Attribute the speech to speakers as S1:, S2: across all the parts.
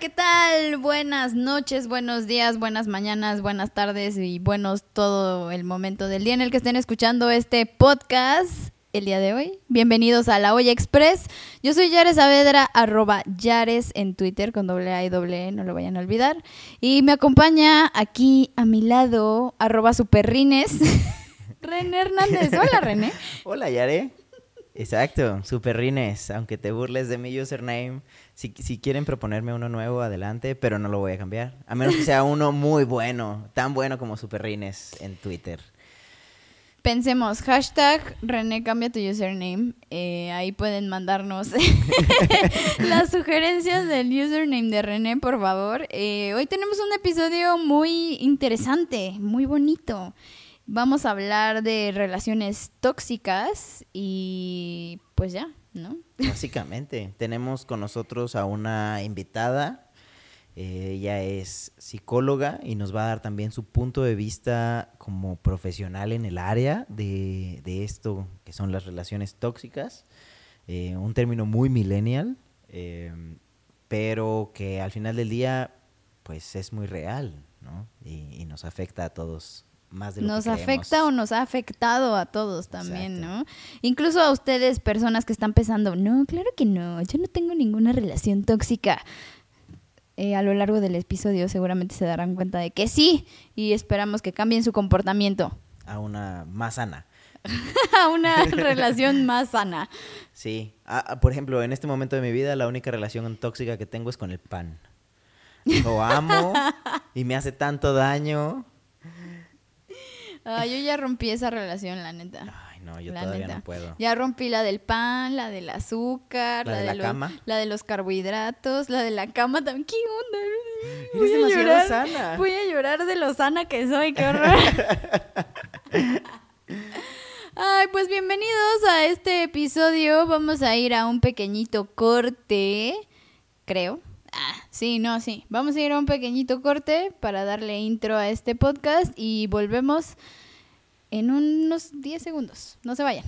S1: ¿qué tal? Buenas noches, buenos días, buenas mañanas, buenas tardes y buenos todo el momento del día en el que estén escuchando este podcast el día de hoy. Bienvenidos a La Olla Express. Yo soy Yares Saavedra, arroba Yares en Twitter con doble A y doble E, no lo vayan a olvidar. Y me acompaña aquí a mi lado, arroba Superrines, René Hernández. Hola, René.
S2: Hola, Yare. Exacto, Superrines. Aunque te burles de mi username, si, si quieren proponerme uno nuevo, adelante, pero no lo voy a cambiar. A menos que sea uno muy bueno, tan bueno como Superrines en Twitter.
S1: Pensemos, hashtag René cambia tu username. Eh, ahí pueden mandarnos las sugerencias del username de René, por favor. Eh, hoy tenemos un episodio muy interesante, muy bonito. Vamos a hablar de relaciones tóxicas y pues ya, ¿no?
S2: Básicamente, tenemos con nosotros a una invitada. Eh, ella es psicóloga y nos va a dar también su punto de vista como profesional en el área de, de esto que son las relaciones tóxicas. Eh, un término muy millennial, eh, pero que al final del día pues es muy real, ¿no? Y nos afecta a todos más de lo
S1: nos
S2: que
S1: afecta o nos ha afectado a todos también,
S2: Exacto.
S1: ¿no? Incluso a ustedes, personas que están pensando, no, claro que no, yo no tengo ninguna relación tóxica. Eh, a lo largo del episodio seguramente se darán cuenta de que sí y esperamos que cambien su comportamiento
S2: a una más sana.
S1: a una relación más sana.
S2: Sí. Ah, ah, por ejemplo, en este momento de mi vida, la única relación tóxica que tengo es con el pan. Lo amo y me hace tanto daño.
S1: Ah, yo ya rompí esa relación, la neta.
S2: Ay, no, yo
S1: La
S2: todavía
S1: neta.
S2: no puedo.
S1: Ya rompí la del pan, la del azúcar,
S2: ¿La
S1: la,
S2: de la
S1: los,
S2: cama?
S1: la de los carbohidratos, la de la cama también. ¿Qué onda?
S2: Eres demasiado sana.
S1: Voy a llorar de lo sana que soy, qué horror. Ay, pues bienvenidos a este episodio. Vamos a ir a un pequeñito corte, creo. Sí, no, sí. Vamos a ir a un pequeñito corte para darle intro a este podcast y volvemos en unos 10 segundos. No se vayan.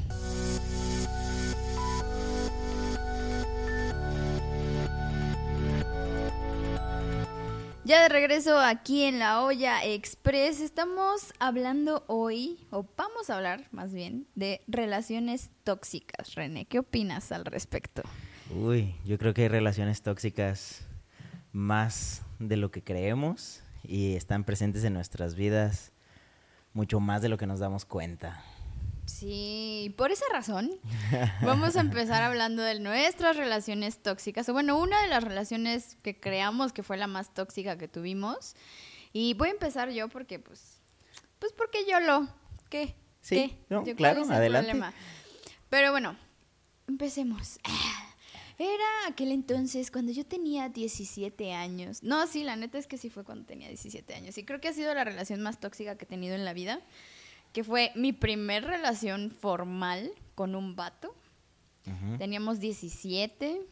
S1: Ya de regreso aquí en la olla express, estamos hablando hoy, o vamos a hablar más bien, de relaciones tóxicas. René, ¿qué opinas al respecto?
S2: Uy, yo creo que hay relaciones tóxicas más de lo que creemos y están presentes en nuestras vidas mucho más de lo que nos damos cuenta.
S1: Sí, por esa razón vamos a empezar hablando de nuestras relaciones tóxicas. O bueno, una de las relaciones que creamos que fue la más tóxica que tuvimos. Y voy a empezar yo porque, pues, pues porque yo lo, ¿qué?
S2: Sí,
S1: ¿Qué?
S2: no,
S1: Yo, ¿cuál
S2: claro, adelante.
S1: problema? Pero bueno, empecemos. Era aquel entonces cuando yo tenía 17 años. No, sí, la neta es que sí fue cuando tenía 17 años. Y creo que ha sido la relación más tóxica que he tenido en la vida. Que fue mi primer relación formal con un vato. Teníamos 17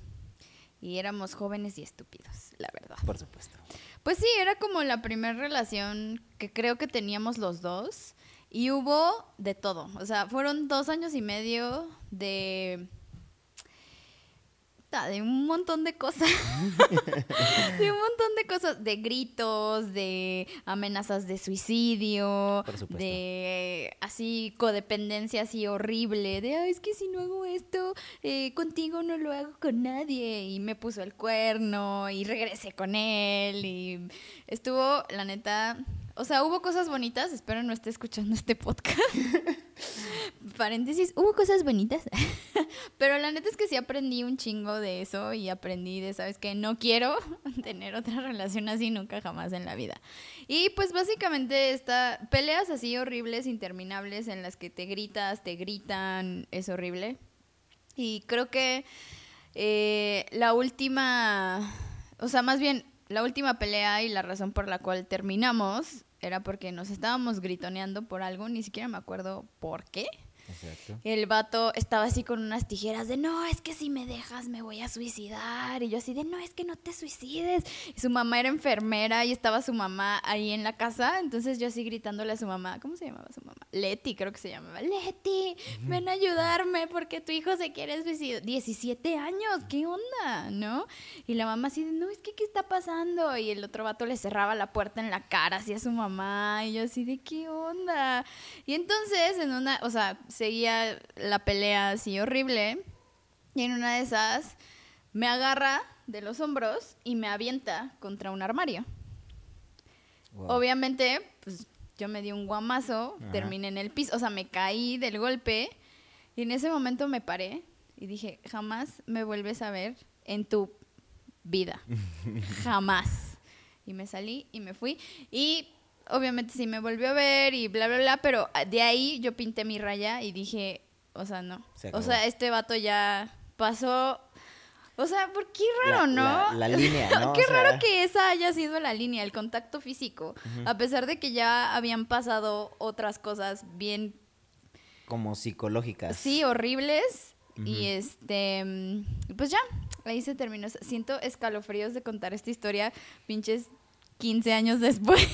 S1: y éramos jóvenes y estúpidos, la verdad.
S2: Por supuesto.
S1: Pues sí, era como la primera relación que creo que teníamos los dos. Y hubo de todo. O sea, fueron dos años y medio de. De un montón de cosas. de un montón de cosas. De gritos, de amenazas de suicidio. De así codependencia así horrible. De "Ay, es que si no hago esto, eh, contigo no lo hago con nadie. Y me puso el cuerno y regresé con él. Y estuvo, la neta. O sea, hubo cosas bonitas. Espero no esté escuchando este podcast. Paréntesis, hubo cosas bonitas. Pero la neta es que sí aprendí un chingo de eso y aprendí de, ¿sabes qué? No quiero tener otra relación así nunca jamás en la vida. Y pues básicamente esta peleas así horribles, interminables en las que te gritas, te gritan, es horrible. Y creo que eh, la última, o sea, más bien la última pelea y la razón por la cual terminamos era porque nos estábamos gritoneando por algo, ni siquiera me acuerdo por qué.
S2: Exacto.
S1: El vato estaba así con unas tijeras de, no, es que si me dejas me voy a suicidar. Y yo así de, no, es que no te suicides. Y su mamá era enfermera y estaba su mamá ahí en la casa. Entonces yo así gritándole a su mamá, ¿cómo se llamaba su mamá? Leti, creo que se llamaba. Leti, ven a ayudarme porque tu hijo se quiere suicidar. 17 años, ¿qué onda? ¿No? Y la mamá así de, no, es que, ¿qué está pasando? Y el otro vato le cerraba la puerta en la cara así a su mamá. Y yo así de, ¿qué onda? Y entonces, en una, o sea, seguía la pelea así horrible. Y en una de esas me agarra de los hombros y me avienta contra un armario.
S2: Wow.
S1: Obviamente, pues yo me di un guamazo,
S2: Ajá.
S1: terminé en el piso, o sea, me caí del golpe y en ese momento me paré y dije, jamás me vuelves a ver en tu vida, jamás. Y me salí y me fui y obviamente sí me volvió a ver y bla, bla, bla, pero de ahí yo pinté mi raya y dije, o sea, no.
S2: Se
S1: O sea, este vato ya pasó... O sea, ¿por qué
S2: La-
S1: raro, no?
S2: La, la línea, ¿no?
S1: Qué
S2: O sea,
S1: raro que esa haya sido la línea, el contacto físico. A pesar de que ya habían pasado otras cosas bien,
S2: Como psicológicas.
S1: sí, horribles. Y este, mm, pues ya, ahí se terminó. Siento escalofríos de contar esta historia, pinches 15 años después.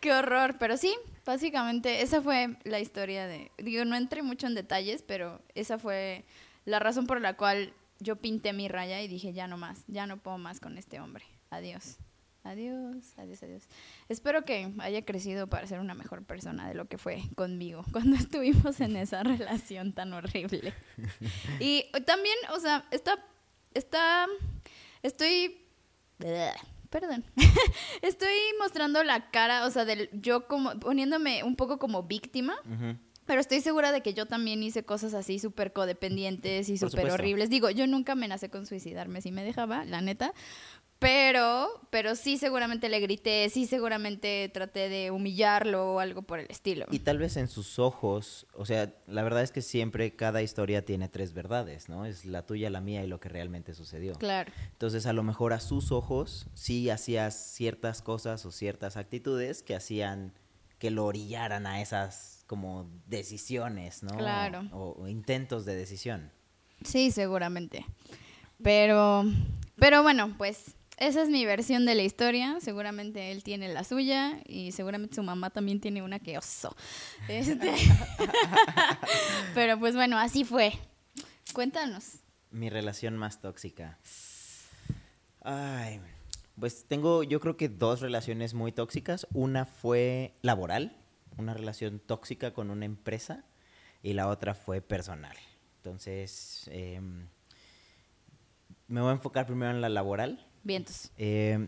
S1: Qué horror, pero sí, básicamente esa fue la historia de, digo, no entré mucho en detalles, pero esa fue la razón por la cual yo pinté mi raya y dije, ya no más, ya no puedo más con este hombre. Adiós. Adiós, adiós, adiós. Espero que haya crecido para ser una mejor persona de lo que fue conmigo cuando estuvimos en esa relación tan horrible. Y también, o sea, está, está, estoy, perdón, estoy mostrando la cara, o sea, del yo como, poniéndome un poco como víctima. Pero estoy segura de que yo también hice cosas así súper codependientes y súper horribles. Digo, yo nunca amenacé con suicidarme si me dejaba, la neta. Pero, pero sí seguramente le grité, sí seguramente traté de humillarlo o algo por el estilo.
S2: Y tal vez en sus ojos, o sea, la verdad es que siempre cada historia tiene tres verdades, ¿no? Es la tuya, la mía y lo que realmente sucedió.
S1: Claro.
S2: Entonces, a lo mejor a sus ojos sí hacías ciertas cosas o ciertas actitudes que hacían que lo orillaran a esas como decisiones, ¿no?
S1: Claro.
S2: O, o intentos de decisión.
S1: Sí, seguramente. Pero, pero bueno, pues esa es mi versión de la historia. Seguramente él tiene la suya y seguramente su mamá también tiene una que oso. Este, pero pues bueno, así fue. Cuéntanos.
S2: Mi relación más tóxica. Ay, pues tengo yo creo que dos relaciones muy tóxicas. Una fue laboral, una relación tóxica con una empresa, y la otra fue personal. Entonces, em, me voy a enfocar primero en la laboral.
S1: Vientos.
S2: Eh,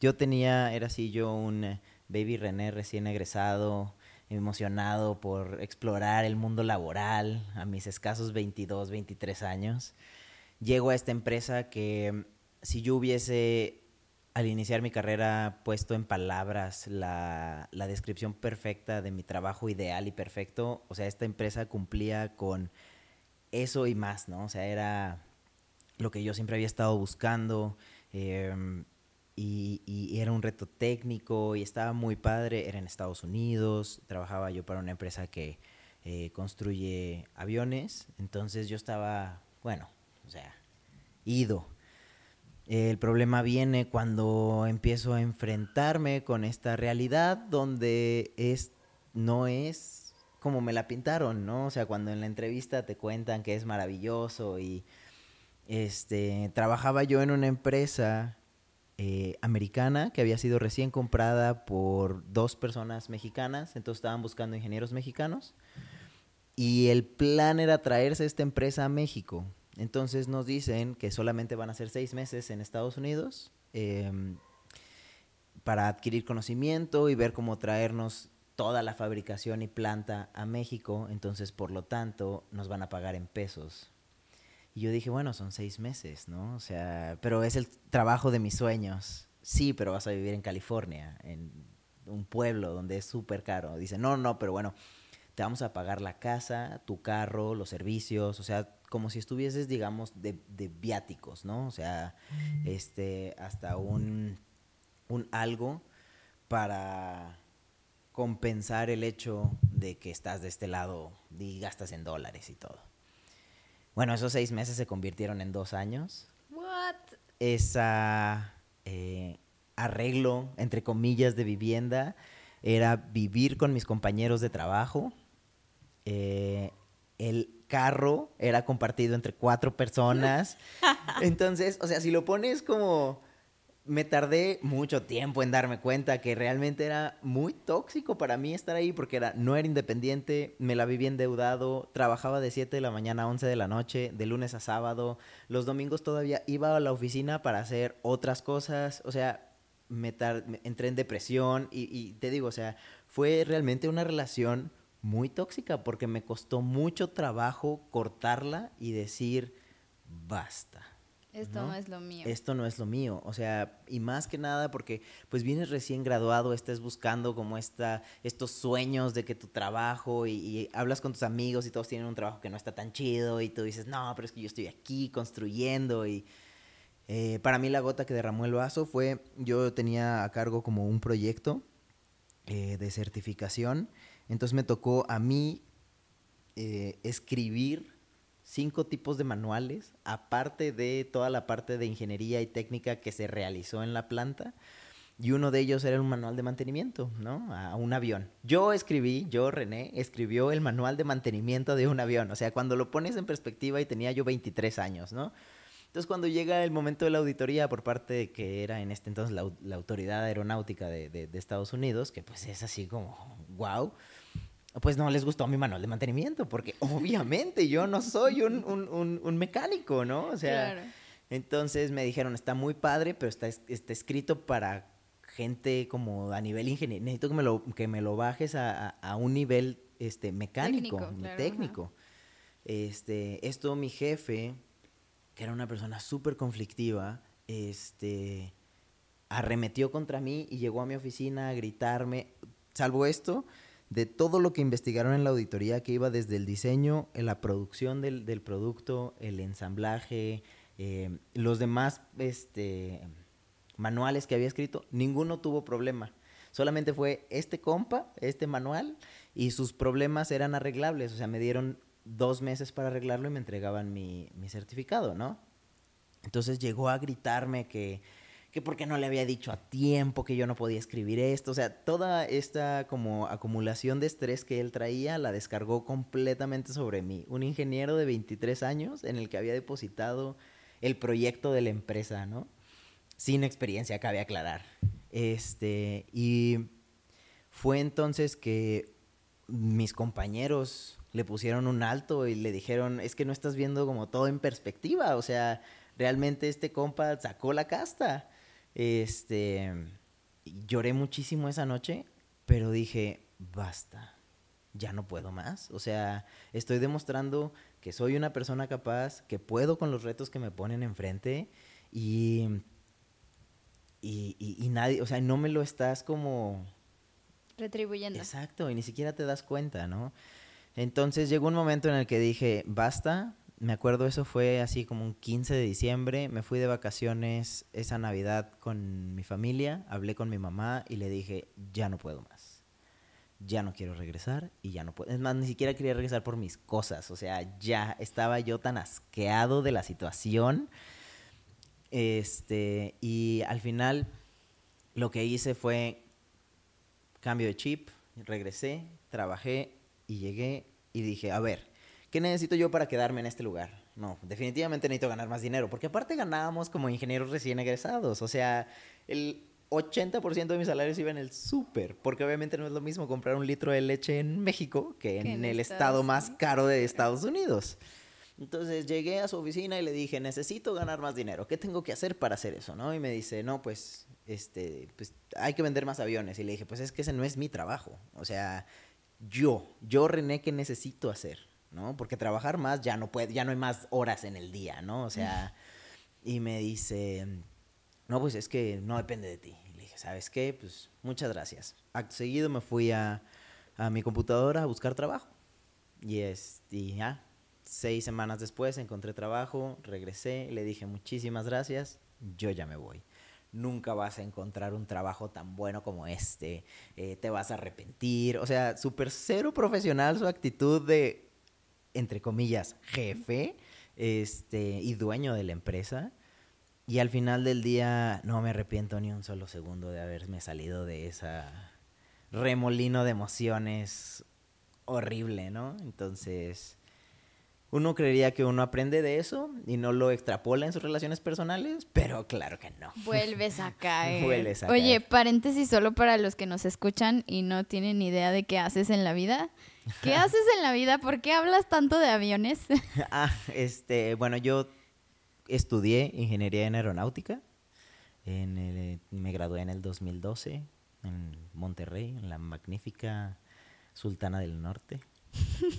S2: yo tenía, era así yo un eh, baby René recién egresado, emocionado por explorar el mundo laboral a mis escasos 22, 23 años. Llego a esta empresa que mm, si yo hubiese al iniciar mi carrera puesto en palabras la, la descripción perfecta de mi trabajo ideal y perfecto, o sea, esta empresa cumplía con eso y más, ¿no? O sea, era lo que yo siempre había estado buscando. Eh, y, y era un reto técnico y estaba muy padre. Era en Estados Unidos, trabajaba yo para una empresa que eh, construye aviones. Entonces yo estaba, bueno, o sea, ido. El problema viene cuando empiezo a enfrentarme con esta realidad donde es, no es como me la pintaron, ¿no? O sea, cuando en la entrevista te cuentan que es maravilloso y este trabajaba yo en una empresa eh, americana que había sido recién comprada por dos personas mexicanas, entonces estaban buscando ingenieros mexicanos y el plan era traerse esta empresa a México. Entonces nos dicen que solamente van a ser seis meses en Estados Unidos em, para adquirir conocimiento y ver cómo traernos toda la fabricación y planta a México. Entonces, por lo tanto, nos van a pagar en pesos. Y yo dije, bueno, son seis meses, ¿no? O sea, pero es el trabajo de mis sueños. Sí, pero vas a vivir en California, en un pueblo donde es súper caro. Dice, no, no, pero bueno, te vamos a pagar la casa, tu carro, los servicios, o sea, como si estuvieses, digamos, de, de viáticos, ¿no? O sea, este, hasta un, un algo para compensar el hecho de que estás de este lado y gastas en dólares y todo. Bueno, esos seis meses se convirtieron en dos años.
S1: What?
S2: Esa eh, arreglo, entre comillas, de vivienda era vivir con mis compañeros de trabajo. Eh, el carro era compartido entre cuatro personas. Entonces, o sea, si lo pones como me tardé mucho tiempo en darme cuenta que realmente era muy tóxico para mí estar ahí porque era, no era independiente, me la vivía endeudado, trabajaba de 7 de la mañana a 11 de la noche, de lunes a sábado, los domingos todavía iba a la oficina para hacer otras cosas, o sea, me, entré en depresión y, y te digo, o sea, fue realmente una relación muy tóxica porque me costó mucho trabajo cortarla y decir, basta
S1: esto ¿no? es lo mío.
S2: Esto no es lo mío. O sea, y más que nada porque pues vienes recién graduado, estás buscando como esta, estos sueños de que tu trabajo y, hablas con tus amigos y todos tienen un trabajo que no está tan chido y tú dices, no, pero es que yo estoy aquí construyendo y... Eh, para mí la gota que derramó el vaso fue, yo tenía a cargo como un proyecto eh, de certificación, entonces me tocó a mí eh, escribir cinco tipos de manuales, aparte de toda la parte de ingeniería y técnica que se realizó en la planta. Y uno de ellos era un manual de mantenimiento, ¿no? A un avión. Yo escribí, yo, René, escribió el manual de mantenimiento de un avión. O sea, cuando lo pones en perspectiva y tenía yo 23 años, ¿no? Entonces, cuando llega el momento de la auditoría por parte de que era en este entonces la, Autoridad Aeronáutica de, de, Estados Unidos, que pues es así como, wow, pues no les gustó mi manual de mantenimiento, porque obviamente yo no soy un, mecánico, ¿no? O sea, entonces me dijeron, está muy padre, pero está, está escrito para gente como a nivel ingeniero. Necesito que me lo, que me lo bajes a, un nivel este, mecánico, técnico. técnico. Este, esto mi jefe, que era una persona súper conflictiva, este, arremetió contra mí y llegó a mi oficina a gritarme, salvo esto, de todo lo que investigaron en la auditoría, que iba desde el diseño, la producción del, producto, el ensamblaje, eh, los demás este, manuales que había escrito, ninguno tuvo problema. Solamente fue este compa, este manual, y sus problemas eran arreglables. O sea, me dieron dos meses para arreglarlo y me entregaban mi, mi certificado, ¿no? Entonces llegó a gritarme que que porque no le había dicho a tiempo que yo no podía escribir esto. O sea, toda esta como acumulación de estrés que él traía la descargó completamente sobre mí. Un ingeniero de 23 años en el que había depositado el proyecto de la empresa, ¿no? Sin experiencia, cabe aclarar. Este, y fue entonces que mis compañeros le pusieron un alto y le dijeron, es que no estás viendo como todo en perspectiva, o sea, realmente este compa sacó la casta. Este, lloré muchísimo esa noche, pero dije, basta, ya no puedo más. O sea, estoy demostrando que soy una persona capaz, que puedo con los retos que me ponen enfrente y, y, nadie, o sea, no me lo estás como...
S1: Retribuyendo.
S2: Exacto, y ni siquiera te das cuenta, ¿no? Entonces llegó un momento en el que dije, basta, me acuerdo eso fue así como un 15 de diciembre, me fui de vacaciones esa Navidad con mi familia, hablé con mi mamá y le dije, ya no puedo más, ya no quiero regresar y ya no puedo, es más, ni siquiera quería regresar por mis cosas, o sea, ya estaba yo tan asqueado de la situación, este, y al final lo que hice fue cambio de chip, regresé, trabajé y llegué y dije, a ver, ¿qué necesito yo para quedarme en este lugar? No, definitivamente necesito ganar más dinero, porque aparte ganábamos como ingenieros recién egresados, o sea, el 80% de mi salario iba en el súper, porque obviamente no es lo mismo comprar un litro de leche en México que en, el estado más caro de Estados Unidos. Entonces llegué a su oficina y le dije, necesito ganar más dinero, ¿qué tengo que hacer para hacer eso? ¿no? Y me dice, no, pues, este, pues hay que vender más aviones. Y le dije, pues es que ese no es mi trabajo. O sea, yo, yo René, ¿qué necesito hacer? ¿No? Porque trabajar más ya no puede, ya no hay más horas en el día, ¿no? O sea, y me dice, no, pues es que no depende de ti. Y le dije, ¿sabes qué? Pues muchas gracias. Acto seguido me fui a, a mi computadora a buscar trabajo. Y, este, ya, seis semanas después encontré trabajo, regresé, le dije muchísimas gracias, yo ya me voy. nunca vas a encontrar un trabajo tan bueno como este, eh, te vas a arrepentir. O sea, súper cero profesional su actitud de, entre comillas, jefe este, y dueño de la empresa. Y al final del día no me arrepiento ni un solo segundo de haberme salido de esa remolino de emociones horrible, ¿no? Entonces, uno creería que uno aprende de eso y no lo extrapola en sus relaciones personales, pero claro que no.
S1: Vuelves a caer.
S2: Vuelves a
S1: Oye,
S2: caer.
S1: paréntesis solo para los que nos escuchan y no tienen idea de qué haces en la vida. ¿Qué haces en la vida? ¿Por qué hablas tanto de aviones?
S2: Ah, este, bueno, yo estudié ingeniería en aeronáutica. En el- me gradué en el 2012 en Monterrey, en la magnífica Sultana del Norte.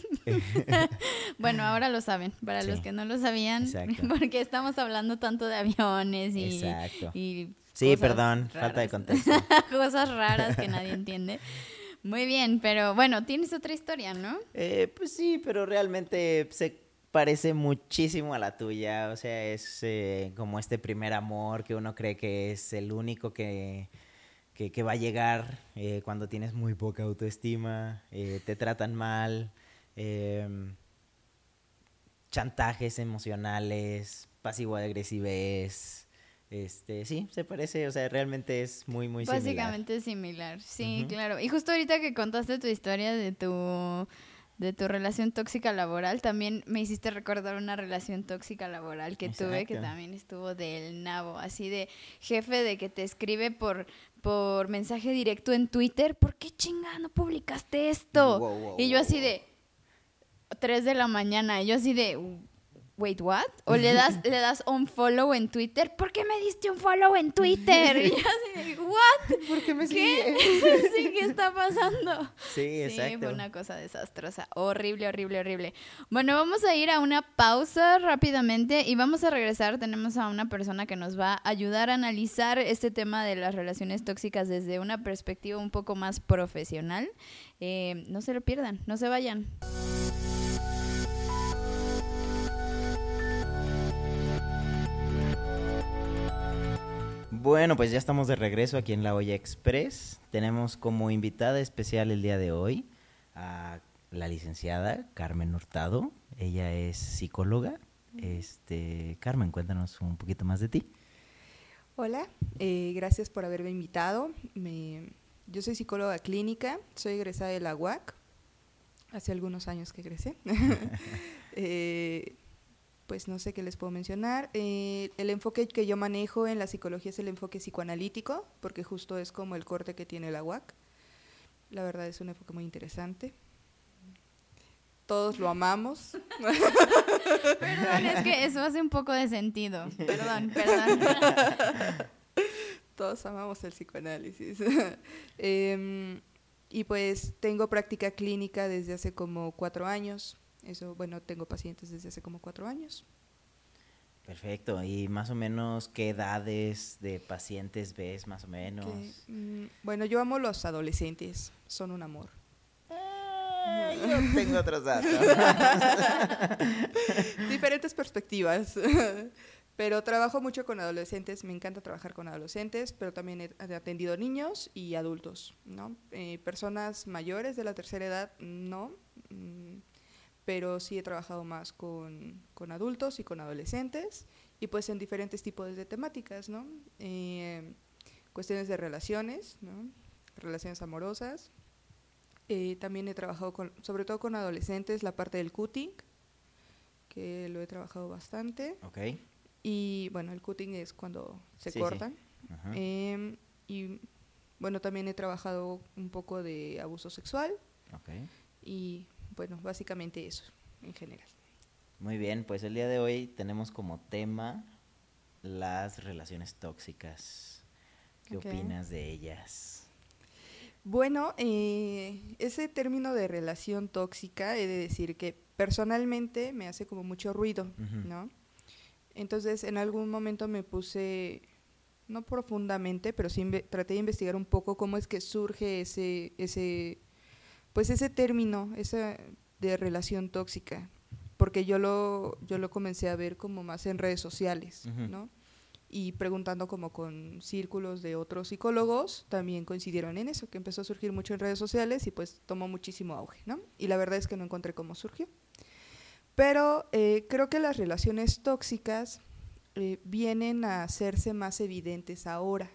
S1: Bueno, ahora lo saben, para los que no lo sabían,
S2: Exacto.
S1: porque estamos hablando tanto de aviones y,
S2: Sí, perdón, falta de contexto.
S1: cosas raras que nadie entiende. Muy bien, pero bueno, tienes otra historia, ¿no?
S2: Eh, pues sí, pero realmente se parece muchísimo a la tuya. O sea, es eh, como este primer amor que uno cree que es el único que, que, va a llegar eh, cuando tienes muy poca autoestima, eh, te tratan mal, em, chantajes emocionales, pasivo-agresividad. Este, sí, se parece, o sea, realmente es muy, muy similar.
S1: Básicamente similar, sí, claro. Y justo ahorita que contaste tu historia de tu de tu relación tóxica laboral, también me hiciste recordar una relación tóxica laboral que tuve que también estuvo del nabo, así de jefe de que te escribe por por mensaje directo en Twitter, ¿por qué chinga no publicaste esto?
S2: Wow, wow,
S1: y yo así de 3 de la mañana, y yo así de Wait, what? O le das, le das un follow en Twitter. ¿Por qué me diste un follow en Twitter? Y así ¿what?
S2: ¿Por qué me
S1: ¿Qué? sí, ¿qué está pasando?
S2: Sí,
S1: Sí,
S2: exacto.
S1: fue una cosa desastrosa. Horrible, horrible, horrible. Bueno, vamos a ir a una pausa rápidamente y vamos a regresar. Tenemos a una persona que nos va a ayudar a analizar este tema de las relaciones tóxicas desde una perspectiva un poco más profesional. Eh, no se lo pierdan, no se vayan.
S2: Bueno, pues ya estamos de regreso aquí en La Olla Express. Tenemos como invitada especial el día de hoy a la licenciada Carmen Hurtado. Ella es psicóloga. Este, Carmen, cuéntanos un poquito más de ti.
S3: Hola, eh, gracias por haberme invitado. Yo soy psicóloga clínica, soy egresada de la UAC. Hace algunos años que egresé. Eh, pues no sé qué les puedo mencionar. Eh, el enfoque que yo manejo en la psicología es el enfoque psicoanalítico, porque justo es como el corte que tiene la UAC. La verdad es un enfoque muy interesante. Todos lo amamos.
S1: Perdón, es que eso hace un poco de sentido. Perdón, perdón.
S3: Todos amamos el psicoanálisis. Em, y pues tengo práctica clínica desde hace como cuatro años. Eso, bueno, tengo pacientes desde hace como cuatro años.
S2: Perfecto. ¿Y más o menos qué edades de pacientes ves, más o menos?
S3: Que, mm, bueno, yo amo los adolescentes, son un amor.
S2: Ah, yo tengo otros datos.
S3: Diferentes perspectivas. Pero trabajo mucho con adolescentes, me encanta trabajar con adolescentes, pero también he he atendido niños y adultos, ¿no? Eh, personas mayores de la tercera edad, no, mm, pero sí he trabajado más con, con adultos y con adolescentes, y pues en diferentes tipos de temáticas, ¿no? Eh, cuestiones de relaciones, ¿no? Relaciones amorosas. Eh, también he trabajado con, sobre todo con adolescentes, la parte del cutting, que lo he trabajado bastante.
S2: ok.
S3: Y bueno, el cutting es cuando se
S2: Sí, sí.
S3: cortan.
S2: Ajá.
S3: Em, y bueno, también he trabajado un poco de abuso sexual
S2: ok.
S3: y bueno, básicamente eso en general.
S2: Muy bien, pues el día de hoy tenemos como tema las relaciones tóxicas. ¿Qué opinas de ellas?
S3: Bueno, eh, ese término de relación tóxica, he de decir que personalmente me hace como mucho ruido. ¿no? Entonces, en algún momento me puse, no profundamente, pero sí traté de investigar un poco cómo es que surge ese, ese, pues ese término, esa de relación tóxica, porque yo lo, yo lo comencé a ver como más en redes sociales. ¿no? y preguntando como con círculos de otros psicólogos, también coincidieron en eso, que empezó a surgir mucho en redes sociales y pues tomó muchísimo auge, ¿no? Y la verdad es que no encontré cómo surgió. Pero eh, creo que las relaciones tóxicas eh, vienen a hacerse más evidentes ahora,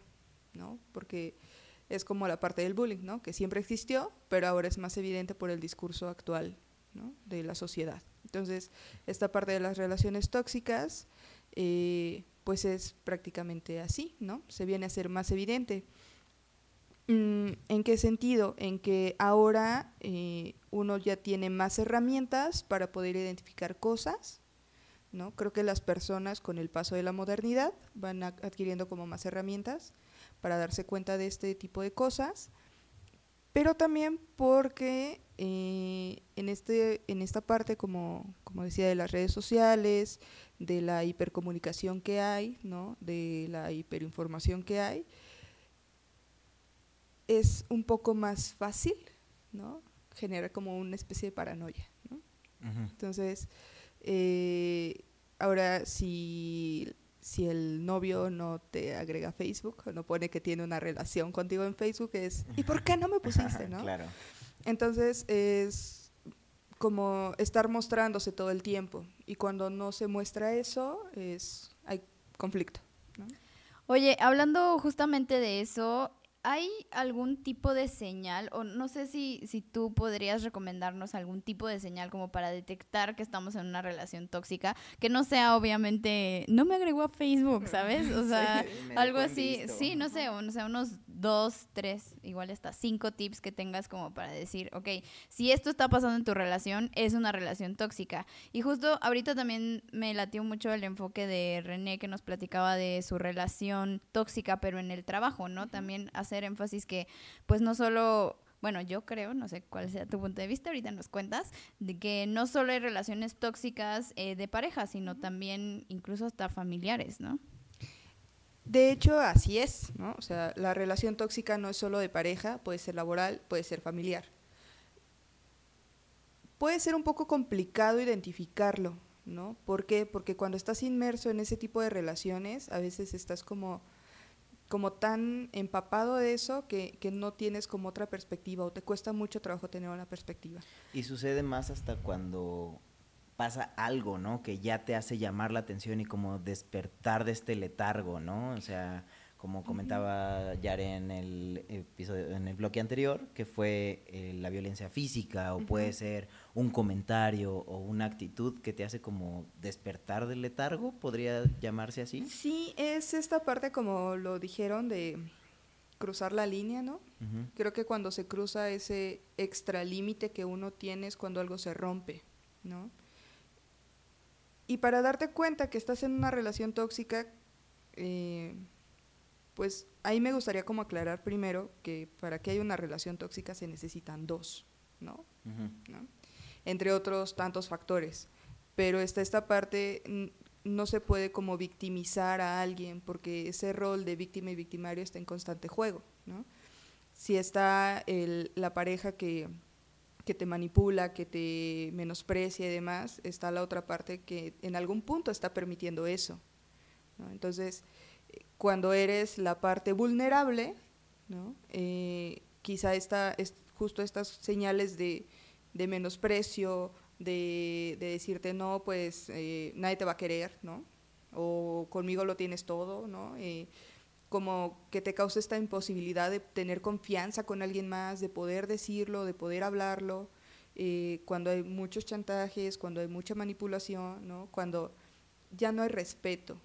S3: ¿no? Porque es como la parte del bullying, ¿no? Que siempre existió, pero ahora es más evidente por el discurso actual. De la sociedad. Entonces, esta parte de las relaciones tóxicas eh, pues es prácticamente así, ¿no? Se viene a ser más evidente. Mm, ¿En qué sentido? En que ahora eh, uno ya tiene más herramientas para poder identificar cosas, ¿no? Creo que las personas con el paso de la modernidad van adquiriendo como más herramientas para darse cuenta de este tipo de cosas, pero también porque eh, en, este, en esta parte, como, como decía, de las redes sociales, de la hipercomunicación que hay, ¿no? de la hiperinformación que hay, es un poco más fácil, ¿no? Genera como una especie de paranoia, ¿no? Entonces, eh, ahora si, si el novio no te agrega a Facebook, no pone que tiene una relación contigo en Facebook, es ¿y por qué no me pusiste, no?
S2: claro.
S3: Entonces es como estar mostrándose todo el tiempo y cuando no se muestra eso es hay conflicto.
S1: Oye, hablando justamente de eso, ¿Hay algún tipo de señal, o no sé si, si tú podrías recomendarnos algún tipo de señal como para detectar que estamos en una relación tóxica, que no sea obviamente, no me agregó a Facebook, ¿sabes? O sea, algo así, sí, no sé, o, no sé, unos dos, tres, igual hasta cinco tips que tengas como para decir, ok, si esto está pasando en tu relación, es una relación tóxica. Y justo ahorita también me latió mucho el enfoque de René que nos platicaba de su relación tóxica, pero en el trabajo, ¿no? También hace énfasis que pues no solo bueno, yo creo, no sé cuál sea tu punto de vista, ahorita nos cuentas, de que no solo hay relaciones tóxicas eh, de pareja, sino también incluso hasta familiares, ¿no?
S3: De hecho, así es, ¿no? O sea, la relación tóxica no es solo de pareja, puede ser laboral, puede ser familiar. Puede ser un poco complicado identificarlo, ¿no? ¿Por qué? Porque cuando estás inmerso en ese tipo de relaciones, a veces estás como como tan empapado de eso que, que, no tienes como otra perspectiva o te cuesta mucho trabajo tener una perspectiva.
S2: Y sucede más hasta cuando pasa algo, ¿no? Que ya te hace llamar la atención y como despertar de este letargo, ¿no? O sea, como comentaba Yare en el episodio, en el bloque anterior, que fue eh, la violencia física, o puede ser un comentario o una actitud que te hace como despertar del letargo, podría llamarse así.
S3: Sí, es esta parte como lo dijeron de cruzar la línea, ¿no? Creo que cuando se cruza ese extralímite que uno tiene es cuando algo se rompe, ¿no? Y para darte cuenta que estás en una relación tóxica, eh, pues ahí me gustaría como aclarar primero que para que haya una relación tóxica se necesitan dos, ¿no? Entre otros tantos factores. Pero está esta parte, no se puede como victimizar a alguien porque ese rol de víctima y victimario está en constante juego, ¿no? Si está el, la pareja que, que te manipula, que te menosprecia y demás, está la otra parte que en algún punto está permitiendo eso. ¿no? Entonces, cuando eres la parte vulnerable, ¿no? Eh, quizá esta, es justo estas señales de, de menosprecio, de, de, decirte, no, pues eh, nadie te va a querer, ¿no? O conmigo lo tienes todo, ¿no? Eh, como que te causa esta imposibilidad de tener confianza con alguien más, de poder decirlo, de poder hablarlo, cuando hay muchos chantajes, cuando hay mucha manipulación, ¿no? Cuando ya no hay respeto,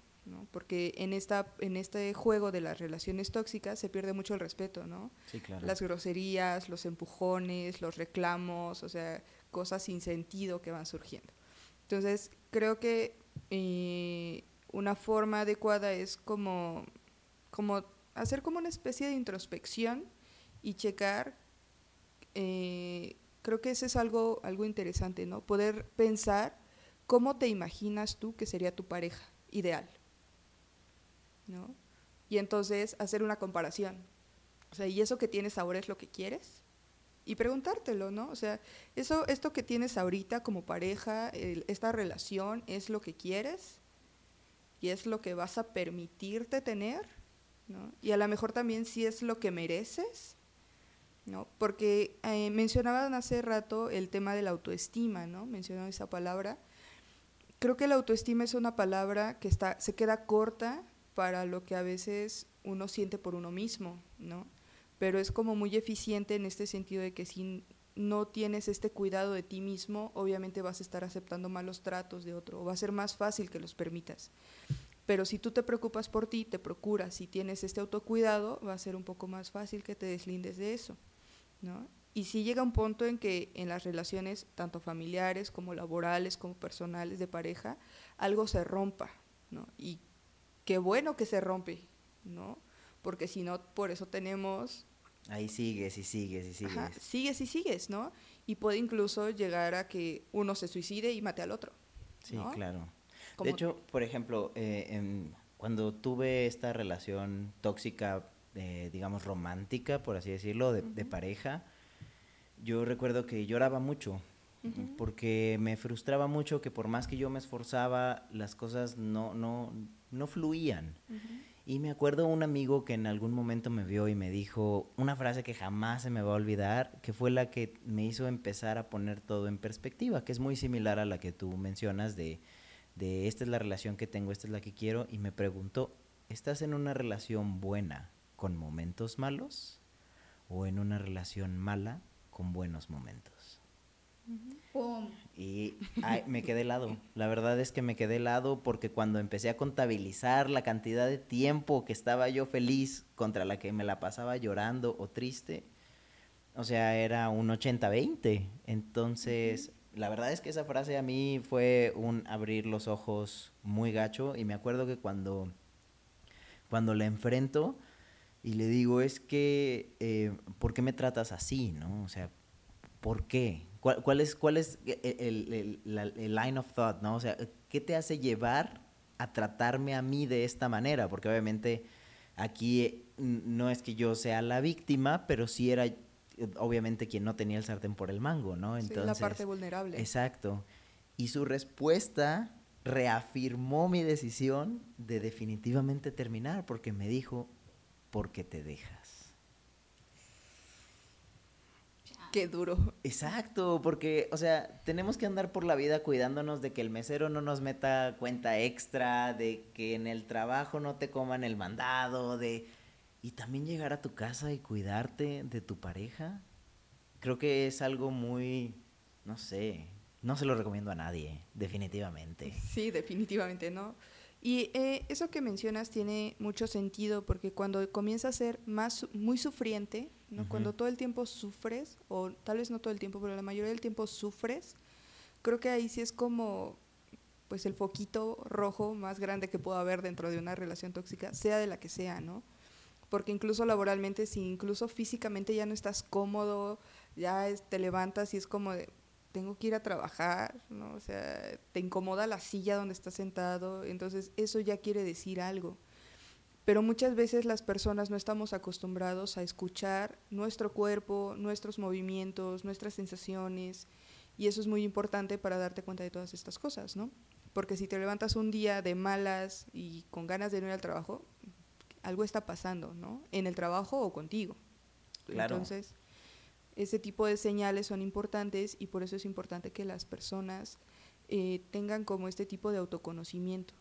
S3: porque en, esta, en este juego de las relaciones tóxicas se pierde mucho el respeto, ¿no? Las groserías, los empujones, los reclamos, o sea, cosas sin sentido que van surgiendo. Entonces, creo que eh, una forma adecuada es como, como hacer como una especie de introspección y checar, eh, creo que eso es algo, algo interesante, ¿no? Poder pensar cómo te imaginas tú que sería tu pareja ideal. Y entonces hacer una comparación. O sea, ¿y eso que tienes ahora es lo que quieres? Y preguntártelo, ¿no? O sea, eso, esto que tienes ahorita como pareja, esta relación, ¿es lo que quieres? y es lo que vas a permitirte tener, ¿no? Y a lo mejor también si es lo que mereces, ¿no? Porque eh, mencionaban hace rato el tema de la autoestima, ¿no? Mencionaron esa palabra. Creo que la autoestima es una palabra que está, se queda corta para lo que a veces uno siente por uno mismo, ¿no? Pero es como muy eficiente en este sentido de que si no tienes este cuidado de ti mismo, obviamente vas a estar aceptando malos tratos de otro, o va a ser más fácil que los permitas. Pero si tú te preocupas por ti, te procuras, si tienes este autocuidado, va a ser un poco más fácil que te deslindes de eso, ¿no? Y si llega un punto en que en las relaciones, tanto familiares como laborales, como personales, de pareja, algo se rompa, ¿no? Qué bueno que se rompe, ¿no? Porque si no, por eso tenemos
S2: Ahí sigues y sigues y sigues.
S3: Ajá, sigues y sigues, ¿no? Y puede incluso llegar a que uno se suicide y mate al otro.
S2: Sí,
S3: ¿no?
S2: claro. De hecho, por ejemplo, eh, em, cuando tuve esta relación tóxica, eh, digamos romántica, por así decirlo, de, pareja, yo recuerdo que lloraba mucho, porque me frustraba mucho que por más que yo me esforzaba, las cosas no, no, no fluían. Y me acuerdo un amigo que en algún momento me vio y me dijo una frase que jamás se me va a olvidar, que fue la que me hizo empezar a poner todo en perspectiva, que es muy similar a la que tú mencionas de, de esta es la relación que tengo, esta es la que quiero, y me preguntó, ¿estás en una relación buena con momentos malos o en una relación mala con buenos momentos?
S1: Pum.
S2: Y ay, me quedé helado. La verdad es que me quedé helado porque cuando empecé a contabilizar la cantidad de tiempo que estaba yo feliz contra la que me la pasaba llorando o triste, o sea, era un 80-20. Entonces, la verdad es que esa frase a mí fue un abrir los ojos muy gacho y me acuerdo que cuando, cuando la enfrento y le digo, es que, eh, ¿por qué me tratas así? ¿no? O sea, ¿por qué? ¿Cuál, cuál es, cuál es el, el- la- el line of thought? ¿no? O sea, ¿qué te hace llevar a tratarme a mí de esta manera? Porque obviamente aquí eh, no es que yo sea la víctima, pero sí era obviamente quien no tenía el sartén por el mango, ¿no?
S3: Sí,
S2: Entonces,
S3: la parte vulnerable.
S2: Exacto. Y su respuesta reafirmó mi decisión de definitivamente terminar, porque me dijo, porque te dejas.
S3: Qué duro.
S2: Exacto, porque, o sea, tenemos que andar por la vida cuidándonos de que el mesero no nos meta cuenta extra, de que en el trabajo no te coman el mandado, de... Y también llegar a tu casa y cuidarte de tu pareja. Creo que es algo muy, no sé, no se lo recomiendo a nadie, definitivamente.
S3: Sí, definitivamente, ¿no? Y eh, eso que mencionas tiene mucho sentido porque cuando comienza a ser más muy sufriente, ¿no?
S2: Ujú.
S3: cuando todo el tiempo sufres, o tal vez no todo el tiempo, pero la mayoría del tiempo sufres, creo que ahí sí es como pues el foquito rojo más grande que pueda haber dentro de una relación tóxica, sea de la que sea, ¿no? Porque incluso laboralmente, si incluso físicamente ya no estás cómodo, ya es- te levantas y es como de, tengo que ir a trabajar, ¿no? O sea, te incomoda la silla donde estás sentado, entonces eso ya quiere decir algo. Pero muchas veces las personas no estamos acostumbrados a escuchar nuestro cuerpo, nuestros movimientos, nuestras sensaciones, y eso es muy importante para darte cuenta de todas estas cosas, ¿no? Porque si te levantas un día de malas y con ganas de no ir al trabajo, algo está pasando, ¿no? En el trabajo o contigo.
S2: Claro.
S3: Entonces, ese tipo de señales son importantes y por eso es importante que las personas eh, tengan como este tipo de autoconocimiento.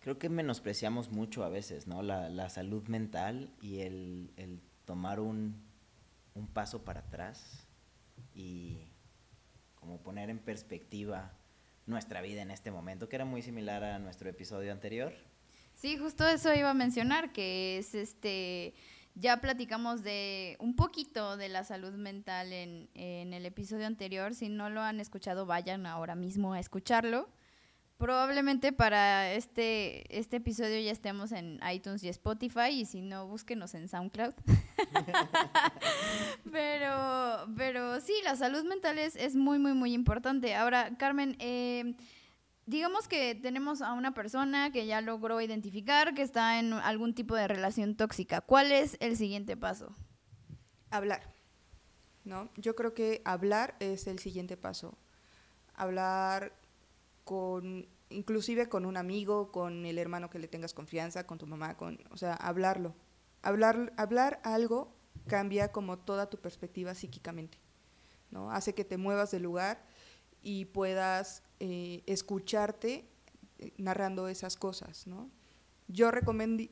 S2: Creo que menospreciamos mucho a veces, ¿no? La, la salud mental y el, el tomar un, un paso para atrás y como poner en perspectiva nuestra vida en este momento, que era muy similar a nuestro episodio anterior.
S1: Sí, justo eso iba a mencionar, que es este, ya platicamos de un poquito de la salud mental en, en el episodio anterior. Si no lo han escuchado, vayan ahora mismo a escucharlo. Probablemente para este, este episodio ya estemos en iTunes y Spotify, y si no, búsquenos en SoundCloud. pero, pero sí, la salud mental es, es muy, muy, muy importante. Ahora, Carmen, eh, digamos que tenemos a una persona que ya logró identificar que está en algún tipo de relación tóxica. ¿Cuál es el siguiente paso?
S3: Hablar, ¿no? Yo creo que hablar es el siguiente paso. Hablar con inclusive con un amigo, con el hermano que le tengas confianza, con tu mamá, con, o sea, hablarlo. Hablar, hablar algo cambia como toda tu perspectiva psíquicamente, ¿no? Hace que te muevas del lugar y puedas eh, escucharte eh, narrando esas cosas, ¿no? Yo,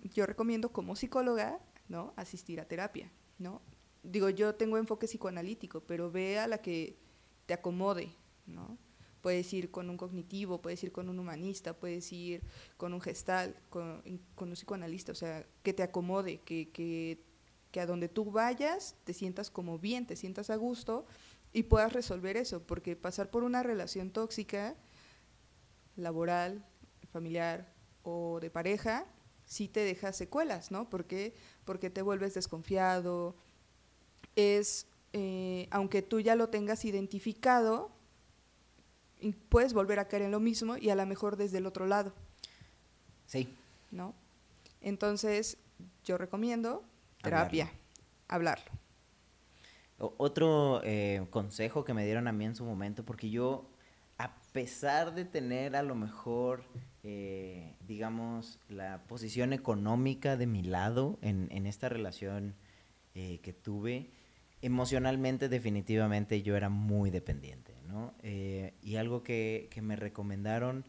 S3: yo recomiendo como psicóloga, ¿no? Asistir a terapia, ¿no? Digo, yo tengo enfoque psicoanalítico, pero ve a la que te acomode, ¿no? Puedes ir con un cognitivo, puedes ir con un humanista, puedes ir con un gestal, con, un psicoanalista, o sea, que te acomode, que, que, que a donde tú vayas te sientas como bien, te sientas a gusto y puedas resolver eso, porque pasar por una relación tóxica, laboral, familiar o de pareja, sí te deja secuelas, ¿no? Porque, porque te vuelves desconfiado, es, eh, aunque tú ya lo tengas identificado, puedes volver a caer en lo mismo y a lo mejor desde el otro lado.
S2: Sí.
S3: ¿No? Entonces, yo recomiendo terapia, hablarlo.
S2: Otro eh, consejo que me dieron a mí en su momento, porque yo, a pesar de tener a lo mejor, eh, digamos, la posición económica de mi lado en, en esta relación eh, que tuve, emocionalmente definitivamente yo era muy dependiente, ¿no? y algo que, que me recomendaron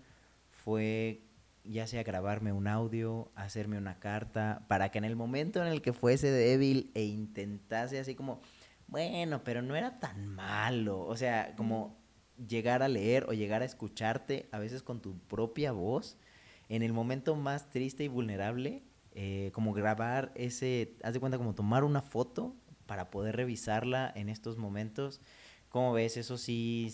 S2: fue ya sea grabarme un audio, hacerme una carta, para que en el momento en el que fuese débil e intentase así como bueno, pero no era tan malo. O sea, como llegar a leer o llegar a escucharte, a veces con tu propia voz, en el momento más triste y vulnerable, eh, como grabar ese, haz de cuenta como tomar una foto para poder revisarla en estos momentos. ¿Cómo ves? Eso sí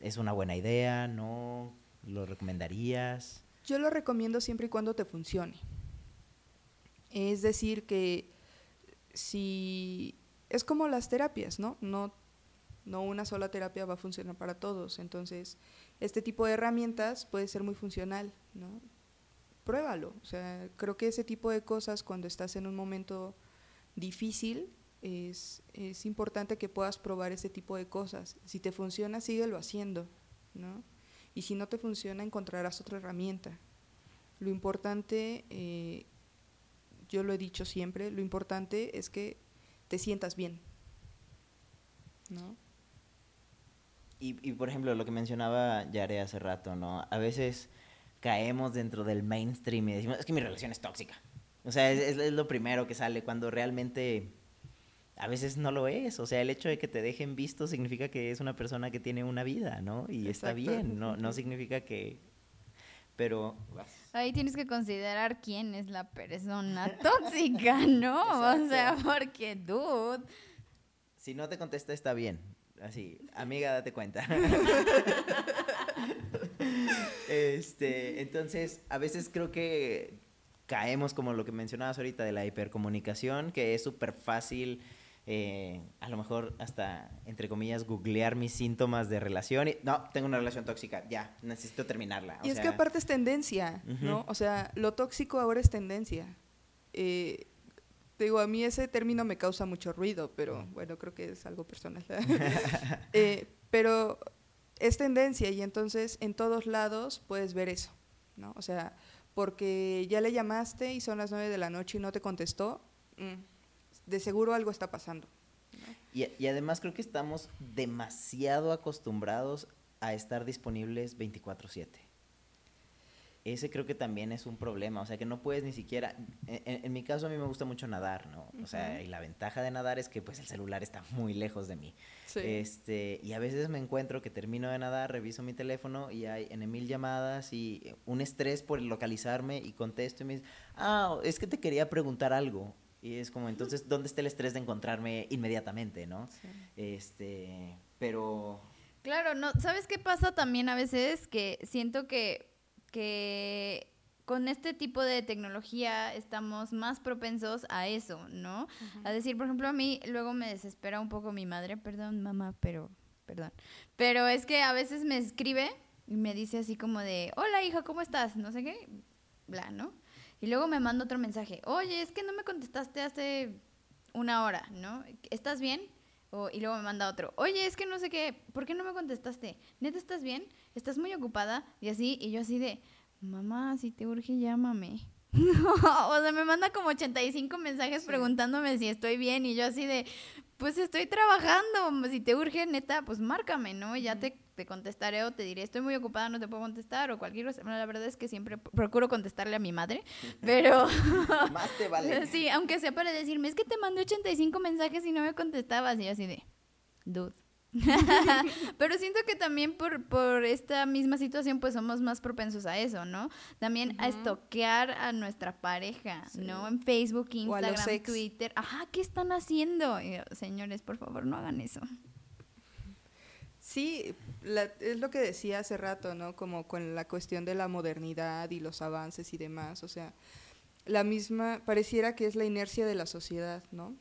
S2: es una buena idea, ¿no? ¿Lo recomendarías?
S3: Yo lo recomiendo siempre y cuando te funcione. Es decir, que si es como las terapias, ¿no? No, no una sola terapia va a funcionar para todos. Entonces, este tipo de herramientas puede ser muy funcional, ¿no? Pruébalo. O sea, creo que ese tipo de cosas cuando estás en un momento difícil es, es importante que puedas probar ese tipo de cosas. Si te funciona, síguelo haciendo, ¿no? Y si no te funciona, encontrarás otra herramienta. Lo importante, eh, yo lo he dicho siempre, lo importante es que te sientas bien. ¿No?
S2: Y, y por ejemplo, lo que mencionaba Yare hace rato, ¿no? A veces caemos dentro del mainstream y decimos, es que mi relación es tóxica. O sea, es, es, lo primero que sale cuando realmente a veces no lo es. O sea, el hecho de que te dejen visto significa que es una persona que tiene una vida, ¿no? Y está bien, no, no significa que... Pero...
S1: Ahí tienes que considerar quién es la persona tóxica, ¿no? O sea, porque, dude.
S2: Si no te contesta, está bien. Así, amiga, date cuenta. este, entonces, a veces creo que caemos como lo que mencionabas ahorita de la hipercomunicación, que es súper fácil eh, a lo mejor hasta, entre comillas, googlear mis síntomas de relación y, no, tengo una relación tóxica, ya, necesito terminarla.
S3: O y es que aparte es tendencia, ¿no? O sea, lo tóxico ahora es tendencia. Eh, digo, a mí ese término me causa mucho ruido, pero bueno, creo que es algo personal. eh, pero es tendencia y entonces en todos lados puedes ver eso, ¿no? O sea, porque ya le llamaste y son las nueve de la noche y no te contestó. Mm de seguro algo está pasando.
S2: Y, y, además creo que estamos demasiado acostumbrados a estar disponibles 24/7. Ese creo que también es un problema, o sea que no puedes ni siquiera, en, en mi caso a mí me gusta mucho nadar, ¿no? O sea, y la ventaja de nadar es que pues el celular está muy lejos de mí. Sí. Este, y a veces me encuentro que termino de nadar, reviso mi teléfono y hay en mil llamadas y un estrés por localizarme y contesto y me dice, ah, es que te quería preguntar algo. Y es como, entonces, ¿dónde está el estrés de encontrarme inmediatamente, no? Sí. Este, pero...
S1: Claro, no, ¿sabes qué pasa también a veces? Que siento que, que con este tipo de tecnología estamos más propensos a eso, ¿no? Uh -huh. A decir, por ejemplo, a mí luego me desespera un poco mi madre, perdón, mamá, pero, perdón. Pero es que a veces me escribe y me dice así como de, hola hija, ¿cómo estás? No sé qué, bla, ¿no? Y luego me manda otro mensaje, oye, es que no me contestaste hace una hora, ¿no? ¿Estás bien? O- y luego me manda otro, oye, es que no sé qué, ¿por qué no me contestaste? ¿Neta estás bien? ¿Estás muy ocupada? Y así, y yo así de, mamá, si te urge, llámame. o sea, me manda como 85 mensajes preguntándome si estoy bien y yo así de, pues estoy trabajando, si te urge, neta, pues márcame, ¿no? Y ya te, te contestaré o te diré, estoy muy ocupada, no te puedo contestar o cualquier cosa. Bueno, la verdad es que siempre procuro contestarle a mi madre, pero...
S2: Más te vale.
S1: Sí, aunque sea para decirme, es que te mandé 85 mensajes y no me contestabas. Y yo así de, dude. Pero siento que también por, por esta misma situación, pues somos más propensos a eso, ¿no? También a estoquear a nuestra pareja, ¿no? En Facebook, Instagram. Twitter. Ajá, ¿qué están haciendo? Y yo, Señores, por favor, no hagan eso.
S3: Sí, la- es lo que decía hace rato, ¿no? Como con la cuestión de la modernidad y los avances y demás. O sea, la misma, pareciera que es la inercia de la sociedad, ¿no?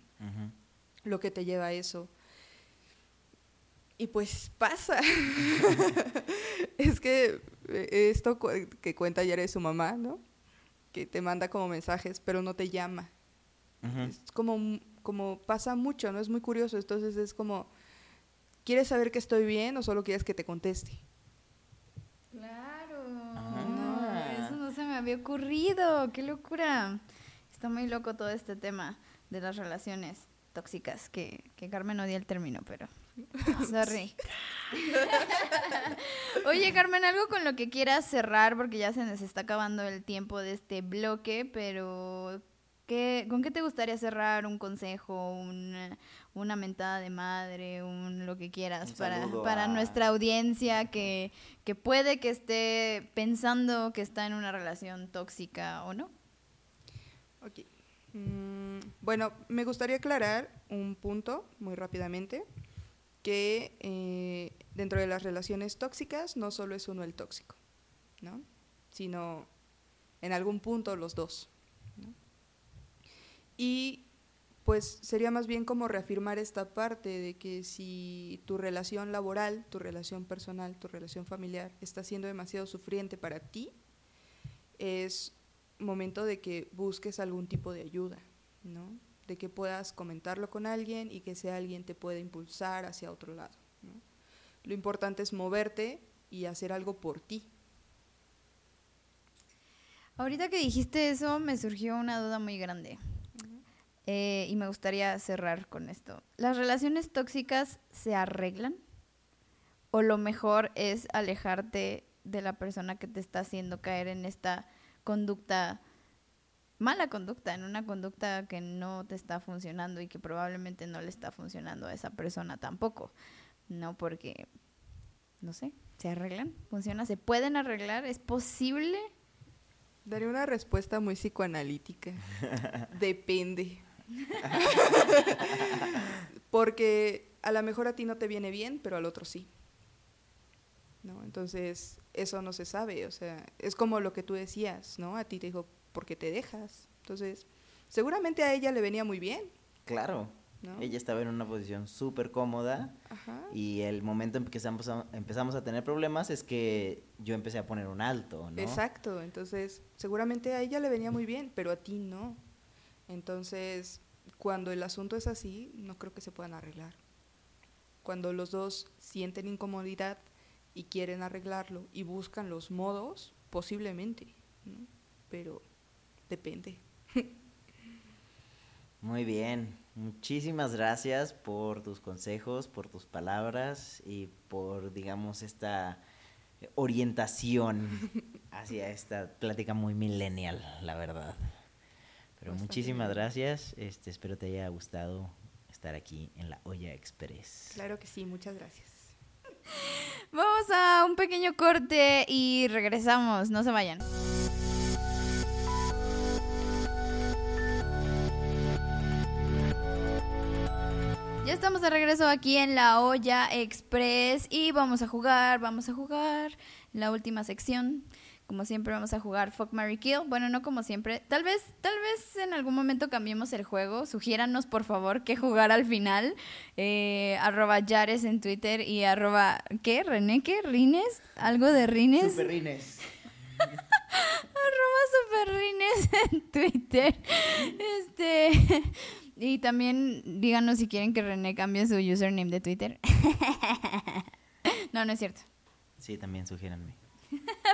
S3: Lo que te lleva a eso. Y pues pasa. es que eh, esto cu- que cuenta ayer de su mamá, ¿no? Que te manda como mensajes, pero no te llama. Es como, como pasa mucho, ¿no? Es muy curioso. Entonces es como, ¿quieres saber que estoy bien o solo quieres que te conteste?
S1: Claro.
S2: Ah.
S1: Eso no se me había ocurrido. Qué locura. Está muy loco todo este tema de las relaciones tóxicas, que, que Carmen odia el término, pero... Sorry. Oye, Carmen, algo con lo que quieras cerrar, porque ya se nos está acabando el tiempo de este bloque, pero ¿qué, ¿con qué te gustaría cerrar? ¿Un consejo? Una, una mentada de madre? Un lo que quieras para, para
S2: a-
S1: nuestra audiencia que, que puede que esté pensando que está en una relación tóxica o no?
S3: Ok. Mm, bueno, me gustaría aclarar un punto muy rápidamente, que eh, dentro de las relaciones tóxicas no solo es uno el tóxico, ¿no? sino en algún punto los dos. ¿no? Y pues sería más bien como reafirmar esta parte de que si tu relación laboral, tu relación personal, tu relación familiar está siendo demasiado sufriente para ti, es momento de que busques algún tipo de ayuda, ¿no? De que puedas comentarlo con alguien y que ese alguien te pueda impulsar hacia otro lado. Lo importante es moverte y hacer algo por ti.
S1: Ahorita que dijiste eso, me surgió una duda muy grande. Eh, y me gustaría cerrar con esto. ¿Las relaciones tóxicas se arreglan? ¿O lo mejor es alejarte de la persona que te está haciendo caer en esta conducta, mala conducta, en una conducta que no te está funcionando y que probablemente no le está funcionando a esa persona tampoco? No, porque, no sé, ¿se arreglan? ¿Funciona? ¿Se pueden arreglar? ¿Es posible?
S3: Daré una respuesta muy psicoanalítica. Depende. Porque a lo mejor a ti no te viene bien, pero al otro sí. ¿No? Entonces, eso no se sabe. O sea, es como lo que tú decías, ¿no? A ti te dijo, ¿por qué te dejas? Entonces, seguramente a ella le venía muy bien.
S2: Claro.
S3: ¿No?
S2: Ella estaba en una posición súper cómoda
S3: Ajá.
S2: y el momento en que empezamos a, empezamos a tener problemas es que yo empecé a poner un alto, ¿no?
S3: Exacto, entonces seguramente a ella le venía muy bien, pero a ti no. Entonces, cuando el asunto es así, no creo que se puedan arreglar. Cuando los dos sienten incomodidad y quieren arreglarlo y buscan los modos, posiblemente, ¿no? pero depende.
S2: Muy bien. Muchísimas gracias por tus consejos, por tus palabras y por, digamos, esta orientación hacia esta plática muy millennial, la verdad. Pero
S3: Bastante
S2: muchísimas
S3: bien.
S2: gracias. Este, espero te haya gustado estar aquí en la Olla Express.
S3: Claro que sí, muchas gracias.
S1: Vamos a un pequeño corte y regresamos. No se vayan. Ya estamos de regreso aquí en la olla express y vamos a jugar, vamos a jugar la última sección. Como siempre vamos a jugar Fuck, Mary Kill. Bueno, no como siempre. Tal vez, tal vez en algún momento cambiemos el juego. Sugiéranos, por favor, qué jugar al final. Eh, arroba Yares en Twitter y arroba, ¿qué? ¿René qué? ¿Rines? ¿Algo de Rines?
S2: Superrines.
S1: arroba superrines en Twitter. Este, Y también díganos si quieren que René cambie su username de Twitter. no, no es cierto.
S2: Sí, también sugiéranme.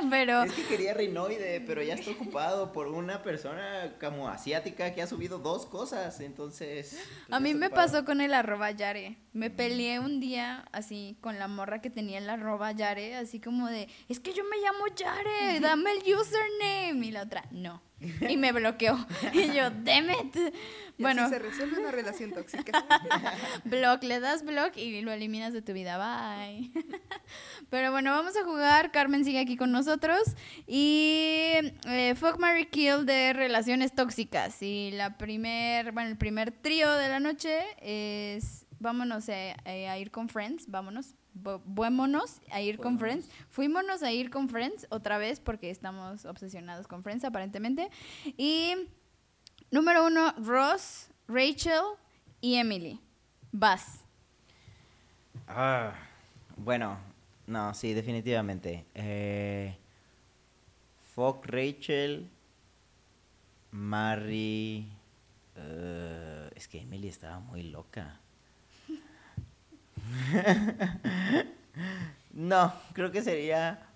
S1: Pero
S2: Es que quería Rinoide, pero ya está ocupado por una persona como asiática que ha subido dos cosas, entonces... pues,
S1: a mí me
S2: ocupado.
S1: pasó con el arroba Yare. Me peleé un día así con la morra que tenía el arroba Yare, así como de, es que yo me llamo Yare, dame el username. Y la otra, no. Y me bloqueó. Y yo, damn it.
S3: Y
S1: Bueno,
S3: así se resuelve una relación tóxica.
S1: Block, le das block y lo eliminas de tu vida. Bye. Pero bueno, vamos a jugar. Carmen sigue aquí con nosotros. Y eh, Fuck Mary Kill de relaciones tóxicas. Y la primer, bueno, el primer trío de la noche es vámonos eh, eh, a ir con Friends. Vámonos. Bu- Buémonos a ir con. Friends. Fuímonos a ir con Friends otra vez porque estamos obsesionados con Friends aparentemente. Y número uno, Ross, Rachel y Emily. Vas.
S2: Ah, bueno, no, sí, definitivamente. Eh, fuck Rachel, Mary... eh, es que Emily estaba muy loca. no, creo que sería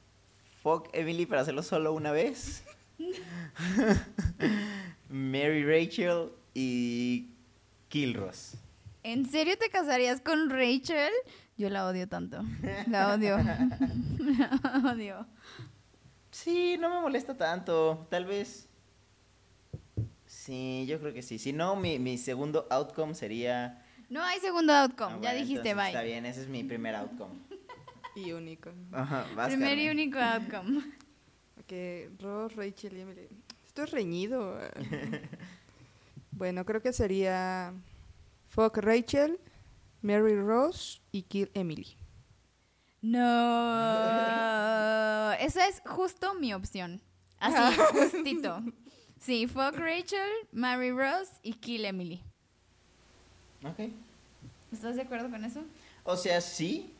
S2: fuck Emily para hacerlo solo una vez. Mary Rachel y Kilros.
S1: ¿En serio te casarías con Rachel? Yo la odio tanto. La odio. La odio.
S2: Sí, no me molesta tanto. Tal vez. Sí, yo creo que sí. Si no, mi, mi segundo outcome sería.
S1: No hay segundo outcome.
S2: Ah,
S1: ya
S2: bueno,
S1: dijiste bye.
S2: Está bien, ese es mi primer outcome.
S3: y único.
S2: Ajá, vas,
S1: Primer y único outcome.
S3: Ok, Ross, Rachel y Emily. Esto es reñido. bueno, creo que sería Fuck Rachel, Mary Ross y Kill Emily.
S1: No. Esa es justo mi opción. Así, justito. Sí, fuck Rachel, Mary Rose y kill Emily.
S2: Ok.
S1: ¿Estás de acuerdo con eso?
S2: O sea, sí.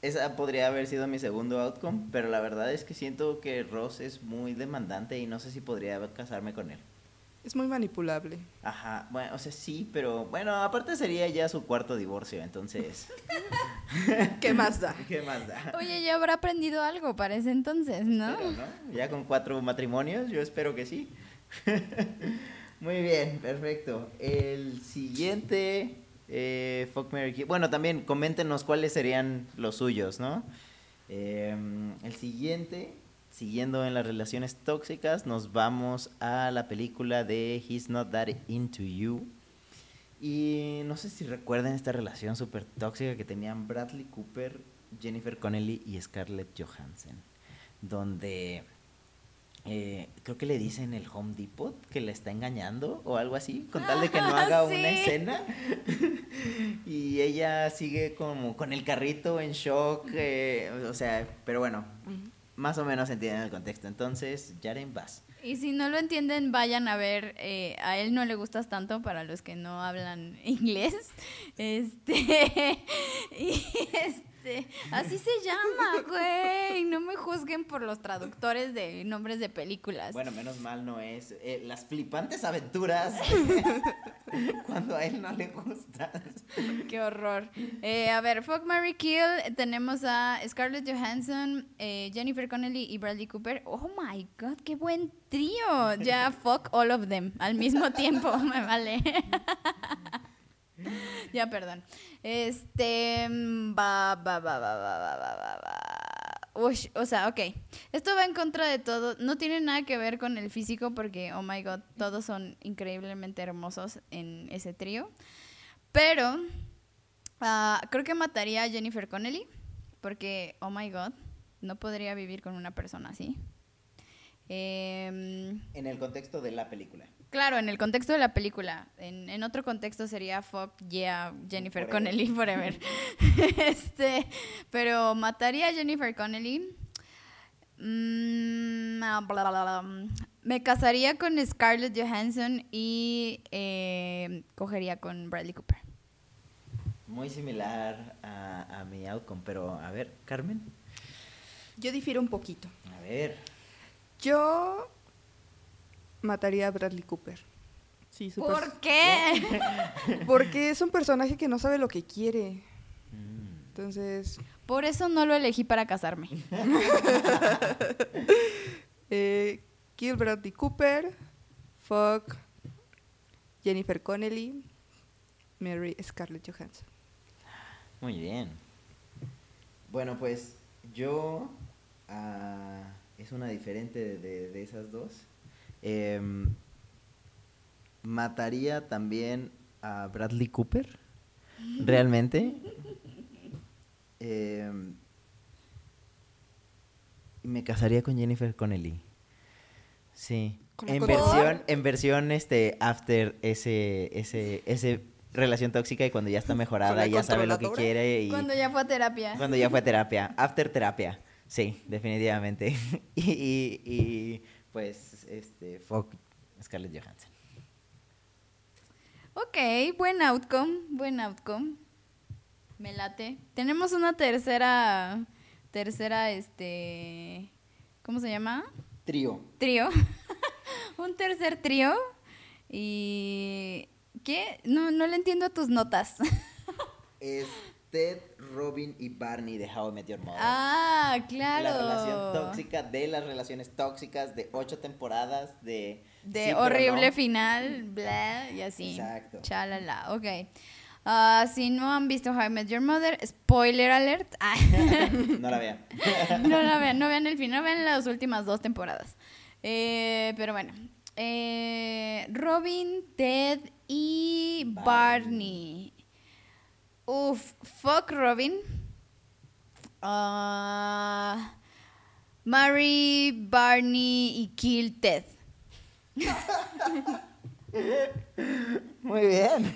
S2: Esa podría haber sido mi segundo outcome, pero la verdad es que siento que Ross es muy demandante y no sé si podría casarme con él.
S3: Es muy manipulable.
S2: Ajá, bueno, o sea, sí, pero bueno, aparte sería ya su cuarto divorcio, entonces,
S3: ¿Qué más da?
S2: ¿qué más da?
S1: Oye, ya habrá aprendido algo para ese entonces, ¿no?
S2: Pero, ¿no? Ya con cuatro matrimonios, yo espero que sí. Muy bien, perfecto. El siguiente, eh, Fuck, Mary. Bueno, también coméntenos cuáles serían los suyos, ¿no? Eh, el siguiente, siguiendo en las relaciones tóxicas, nos vamos a la película de He's Not That Into You. Y no sé si recuerdan esta relación súper tóxica que tenían Bradley Cooper, Jennifer Connelly y Scarlett Johansson. Donde eh, creo que le dicen el Home Depot que le está engañando o algo así, con tal de que no haga
S1: Sí.
S2: una escena. y ella sigue como con el carrito en shock. eh, o sea, pero bueno, más o menos entienden el contexto. Entonces, Jaren, vas.
S1: Y si no lo entienden, vayan a ver. eh, a él no le gustas tanto para los que no hablan inglés. Este. y este. Así se llama, güey. No me juzguen por los traductores de nombres de películas.
S2: Bueno, menos mal no es. eh, las flipantes aventuras. cuando a él no le gustas.
S1: Qué horror. Eh, a ver, Fuck Mary Kill. Tenemos a Scarlett Johansson, eh, Jennifer Connelly y Bradley Cooper. Oh my god, qué buen trío. Ya, fuck all of them al mismo tiempo. Me vale. ya, perdón. Este. Mm, va, va, va, va, va, va, va, va. Uy, o sea, ok. Esto va en contra de todo. No tiene nada que ver con el físico porque, oh my god, todos son increíblemente hermosos en ese trío. Pero uh, creo que mataría a Jennifer Connelly porque, oh my god, no podría vivir con una persona así. Em,
S2: en el contexto de la película
S1: claro, en el contexto de la película. En, en otro contexto sería fuck yeah Jennifer
S2: Forever.
S1: Connelly forever. este, pero mataría a Jennifer Connelly. Mm, ah, bla, bla, bla, bla. Me casaría con Scarlett Johansson y eh, cogería con Bradley Cooper.
S2: Muy similar a, a mi outcome, pero a ver, Carmen.
S3: Yo difiero un poquito.
S2: A ver.
S3: Yo mataría a Bradley Cooper. Sí,
S1: ¿Por qué?
S3: Porque es un personaje que no sabe lo que quiere. Entonces,
S1: Por eso no lo elegí para casarme.
S3: eh, Kill Bradley Cooper, Fuck, Jennifer Connelly, Mary Scarlett Johansson.
S2: Muy bien. Bueno, pues yo ah, es una diferente de, de- de esas dos. Em, mataría también a Bradley Cooper. Realmente. Em, y me casaría con Jennifer Connelly. Sí.
S3: ¿Cómo
S2: En versión, en versión este after ese, ese, ese relación tóxica y cuando ya está mejorada y ya sabe lo que quiere y
S1: Cuando ya fue a terapia.
S2: cuando ya fue a terapia, after terapia, sí, definitivamente. y, y- y, pues, este, fuck Scarlett Johansson.
S1: Ok, buen outcome, buen outcome. Me late. Tenemos una tercera, tercera, este, ¿cómo se llama?
S2: Trío.
S1: Trío. Un tercer trío. Y... ¿Qué? No, no le entiendo a tus notas.
S2: Es Ted, Robin y Barney de How I Met Your Mother.
S1: ah, claro.
S2: La relación tóxica de las relaciones tóxicas de ocho temporadas de...
S1: De
S2: sí,
S1: horrible
S2: no.
S1: final, bla, y así.
S2: Exacto.
S1: Chalala, ok. Ah, si no han visto How I Met Your Mother, spoiler alert. Ah,
S2: No la vean.
S1: no la vean, no vean el final, vean las últimas dos temporadas. Eh, pero bueno. Eh, Robin, Ted y Barney. Uf, fuck Robin. Ah, marry Barney y kill Ted.
S2: Muy bien.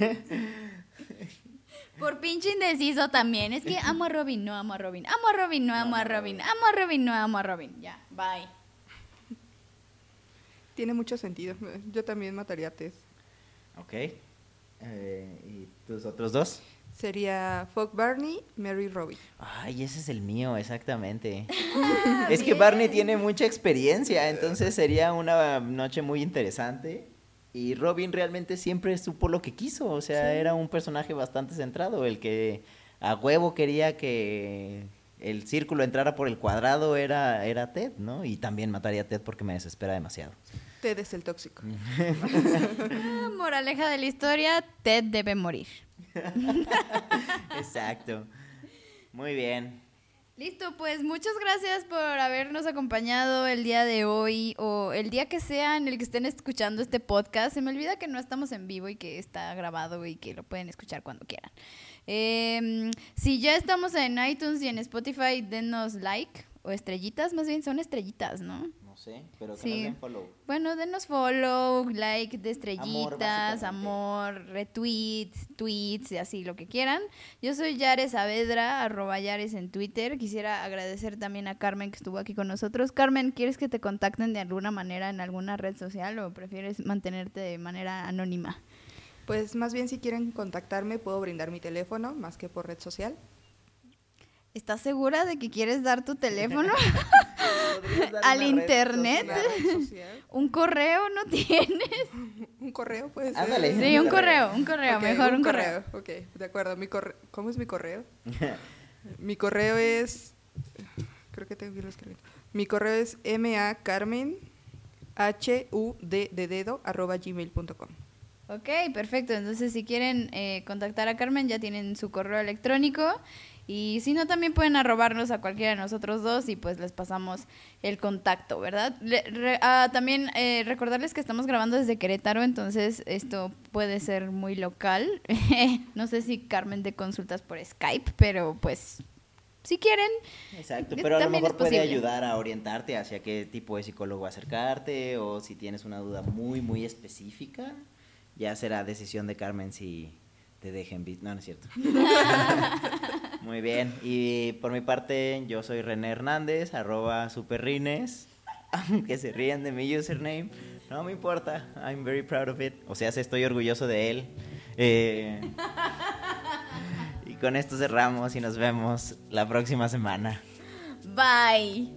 S1: Por pinche indeciso también. Es que amo a Robin, no amo a Robin. Amo a Robin, no amo a Robin. Amo a Robin, no amo a Robin. Ya, bye.
S3: Tiene mucho sentido. Yo también mataría a Ted.
S2: ok. Eh, ¿Y tus otros dos?
S3: Sería Fuck Barney, Mary Robin.
S2: Ay, ese es el mío, exactamente. es que Barney tiene mucha experiencia, entonces sería una noche muy interesante. Y Robin realmente siempre supo lo que quiso, o sea, era un personaje bastante centrado, el que a huevo quería que el círculo entrara por el cuadrado era, era Ted, ¿no? Y también mataría a Ted porque me desespera demasiado.
S3: Ted es el tóxico.
S1: Ah, moraleja de la historia, Ted debe morir.
S2: Exacto. Muy bien.
S1: Listo, pues muchas gracias por habernos acompañado el día de hoy o el día que sea en el que estén escuchando este podcast. Se me olvida que no estamos en vivo y que está grabado y que lo pueden escuchar cuando quieran. Eh, si ya estamos en iTunes y en Spotify, denos like o estrellitas, más bien son estrellitas, ¿no?
S2: Sé, pero que
S1: Sí.
S2: nos den follow.
S1: Bueno, denos follow, like de estrellitas,
S2: básicamente.
S1: amor, retweets, tweets y así lo que quieran. Yo soy Yares Saavedra, arroba Yares en Twitter. Quisiera agradecer también a Carmen que estuvo aquí con nosotros. Carmen, ¿quieres que te contacten de alguna manera en alguna red social o prefieres mantenerte de manera anónima?
S3: Pues más bien si quieren contactarme puedo brindar mi teléfono, más que por red social.
S1: ¿Estás segura de que quieres dar tu teléfono?
S2: ¿Podrías dar
S1: Al internet.
S2: Social?
S1: ¿Un correo no tienes?
S3: Un correo puede ser.
S2: Ándale.
S1: Sí, un correo, un correo, mejor un correo.
S3: Ok, de acuerdo. Mi ¿Cómo es mi correo? Mi correo es. Creo que tengo que irlo escribiendo. Mi correo es macarmen h u d de dedo arroba gmail.com.
S1: Ok, perfecto. Entonces, si quieren eh, contactar a Carmen, ya tienen su correo electrónico. Y si no, también pueden arrobarnos a cualquiera de nosotros dos y pues les pasamos el contacto, ¿verdad? Le- re- ah, también eh, recordarles que estamos grabando desde Querétaro, entonces esto puede ser muy local. no sé si Carmen de consultas por Skype, pero pues si quieren.
S2: Exacto,
S1: Eh,
S2: pero a lo mejor puede ayudar a orientarte hacia qué tipo de psicólogo acercarte o si tienes una duda muy, muy específica, ya será decisión de Carmen si te dejen No, no es cierto. muy bien, y por mi parte yo soy René Hernández, arroba superrines, aunque se rían de mi username, no me importa, I'm very proud of it, o sea, estoy orgulloso de él. Eh, y con esto cerramos y nos vemos la próxima semana.
S1: Bye.